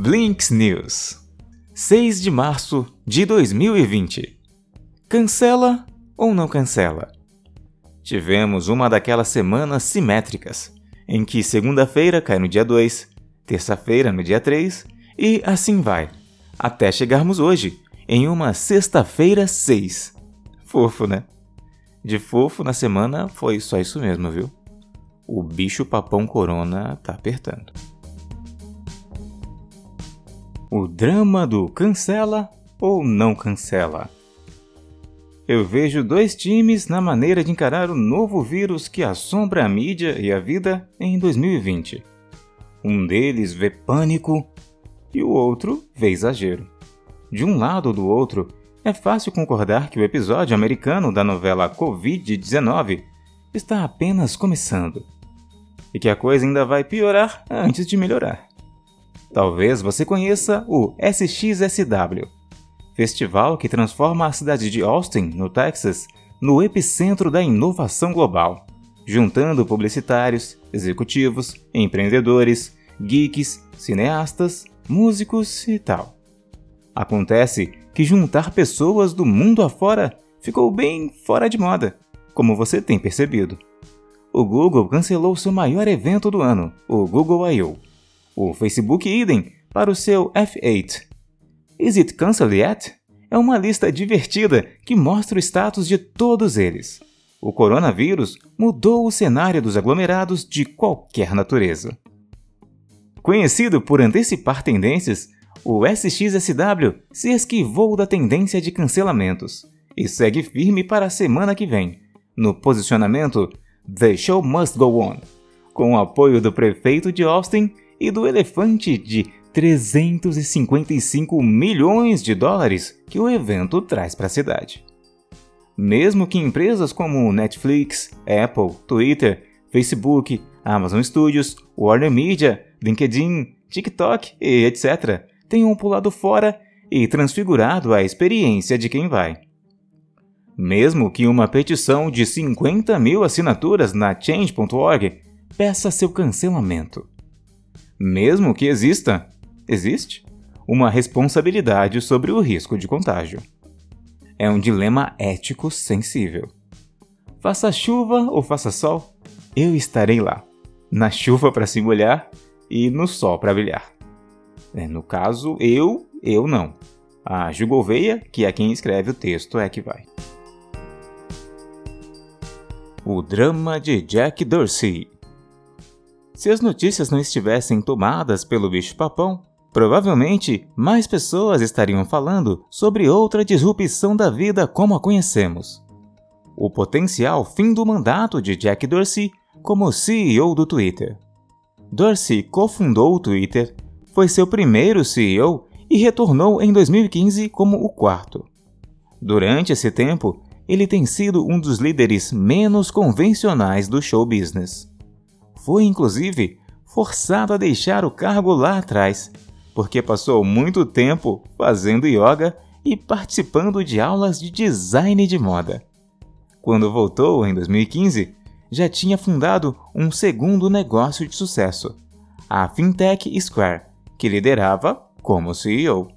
Blinks News 6 de março de 2020 Cancela ou não cancela? Tivemos uma daquelas semanas simétricas, em que segunda-feira cai no dia 2, terça-feira no dia 3 e assim vai, até chegarmos hoje, em uma sexta-feira 6. Fofo, né? De fofo na semana foi só isso mesmo, viu? O bicho papão corona tá apertando. O drama do cancela ou não cancela. Eu vejo dois times na maneira de encarar o novo vírus que assombra a mídia e a vida em 2020. Um deles vê pânico e o outro vê exagero. De um lado ou do outro, é fácil concordar que o episódio americano da novela Covid-19 está apenas começando e que a coisa ainda vai piorar antes de melhorar. Talvez você conheça o SXSW, festival que transforma a cidade de Austin, no Texas, no epicentro da inovação global, juntando publicitários, executivos, empreendedores, geeks, cineastas, músicos e tal. Acontece que juntar pessoas do mundo afora ficou bem fora de moda, como você tem percebido. O Google cancelou seu maior evento do ano, o Google I.O. O Facebook idem para o seu F8. Is it cancelled yet? É uma lista divertida que mostra o status de todos eles. O coronavírus mudou o cenário dos aglomerados de qualquer natureza. Conhecido por antecipar tendências, o SXSW se esquivou da tendência de cancelamentos e segue firme para a semana que vem, no posicionamento The Show Must Go On, com o apoio do prefeito de Austin e do elefante de 355 milhões de dólares que o evento traz para a cidade. Mesmo que empresas como Netflix, Apple, Twitter, Facebook, Amazon Studios, Warner Media, LinkedIn, TikTok e etc tenham pulado fora e transfigurado a experiência de quem vai. Mesmo que uma petição de 50 mil assinaturas na Change.org peça seu cancelamento. Mesmo que exista, existe, uma responsabilidade sobre o risco de contágio. É um dilema ético sensível. Faça chuva ou faça sol, eu estarei lá. Na chuva para se molhar e no sol para brilhar. É, no caso, eu, eu não. A Ju Gouveia, que é quem escreve o texto, é que vai. O drama de Jack Dorsey. Se as notícias não estivessem tomadas pelo bicho-papão, provavelmente mais pessoas estariam falando sobre outra disrupção da vida como a conhecemos. O potencial fim do mandato de Jack Dorsey como CEO do Twitter. Dorsey cofundou o Twitter foi seu primeiro CEO e retornou em 2015 como o quarto. Durante esse tempo, ele tem sido um dos líderes menos convencionais do show business. Foi inclusive forçado a deixar o cargo lá atrás, porque passou muito tempo fazendo yoga e participando de aulas de design de moda. Quando voltou em 2015, já tinha fundado um segundo negócio de sucesso, a Fintech Square, que liderava como CEO.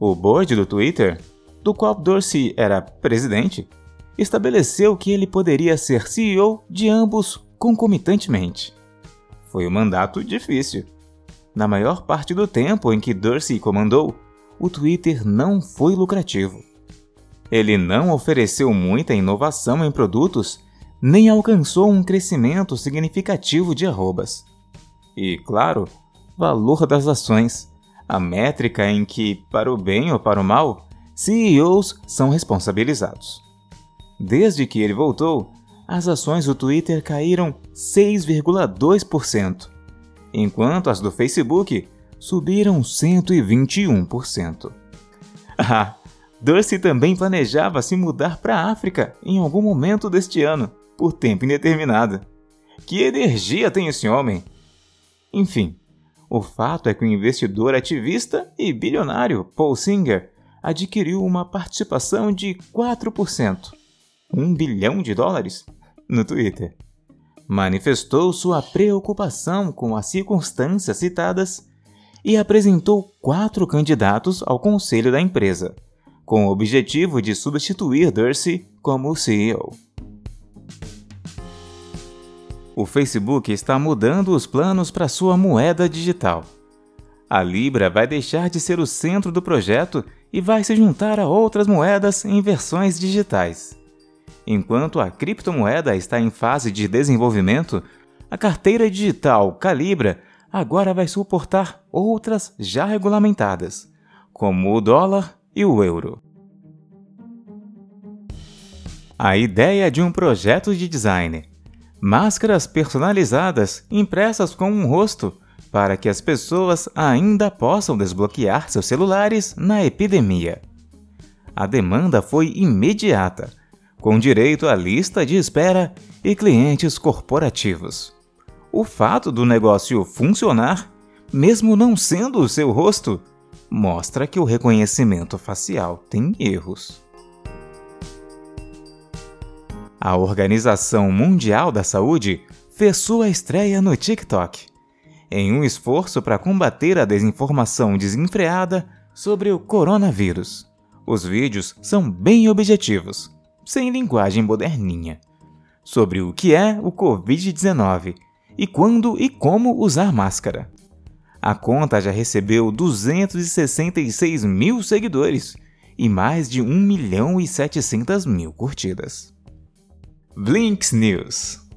O board do Twitter, do qual Dorsey era presidente, estabeleceu que ele poderia ser CEO de ambos concomitantemente. Foi um mandato difícil. Na maior parte do tempo em que Dorsey comandou, o Twitter não foi lucrativo. Ele não ofereceu muita inovação em produtos, nem alcançou um crescimento significativo de arrobas. E, claro, valor das ações, a métrica em que, para o bem ou para o mal, CEOs são responsabilizados. Desde que ele voltou, as ações do Twitter caíram 6,2%, enquanto as do Facebook subiram 121%. Ah, Dorsey também planejava se mudar para a África em algum momento deste ano, por tempo indeterminado. Que energia tem esse homem! Enfim, o fato é que o investidor ativista e bilionário Paul Singer adquiriu uma participação de 4%, 1 bilhão de dólares, no Twitter. Manifestou sua preocupação com as circunstâncias citadas e apresentou quatro candidatos ao conselho da empresa, com o objetivo de substituir Dorsey como CEO. O Facebook está mudando os planos para sua moeda digital. A Libra vai deixar de ser o centro do projeto e vai se juntar a outras moedas em versões digitais. Enquanto a criptomoeda está em fase de desenvolvimento, a carteira digital Calibra agora vai suportar outras já regulamentadas, como o dólar e o euro. A ideia de um projeto de design. Máscaras personalizadas impressas com um rosto para que as pessoas ainda possam desbloquear seus celulares na epidemia. A demanda foi imediata, com direito à lista de espera e clientes corporativos. O fato do negócio funcionar, mesmo não sendo o seu rosto, mostra que o reconhecimento facial tem erros. A Organização Mundial da Saúde fez sua estreia no TikTok, em um esforço para combater a desinformação desenfreada sobre o coronavírus. Os vídeos são bem objetivos, sem linguagem moderninha, sobre o que é o Covid-19 e quando e como usar máscara. A conta já recebeu 266 mil seguidores e mais de 1 milhão e 700 mil curtidas. Blinks News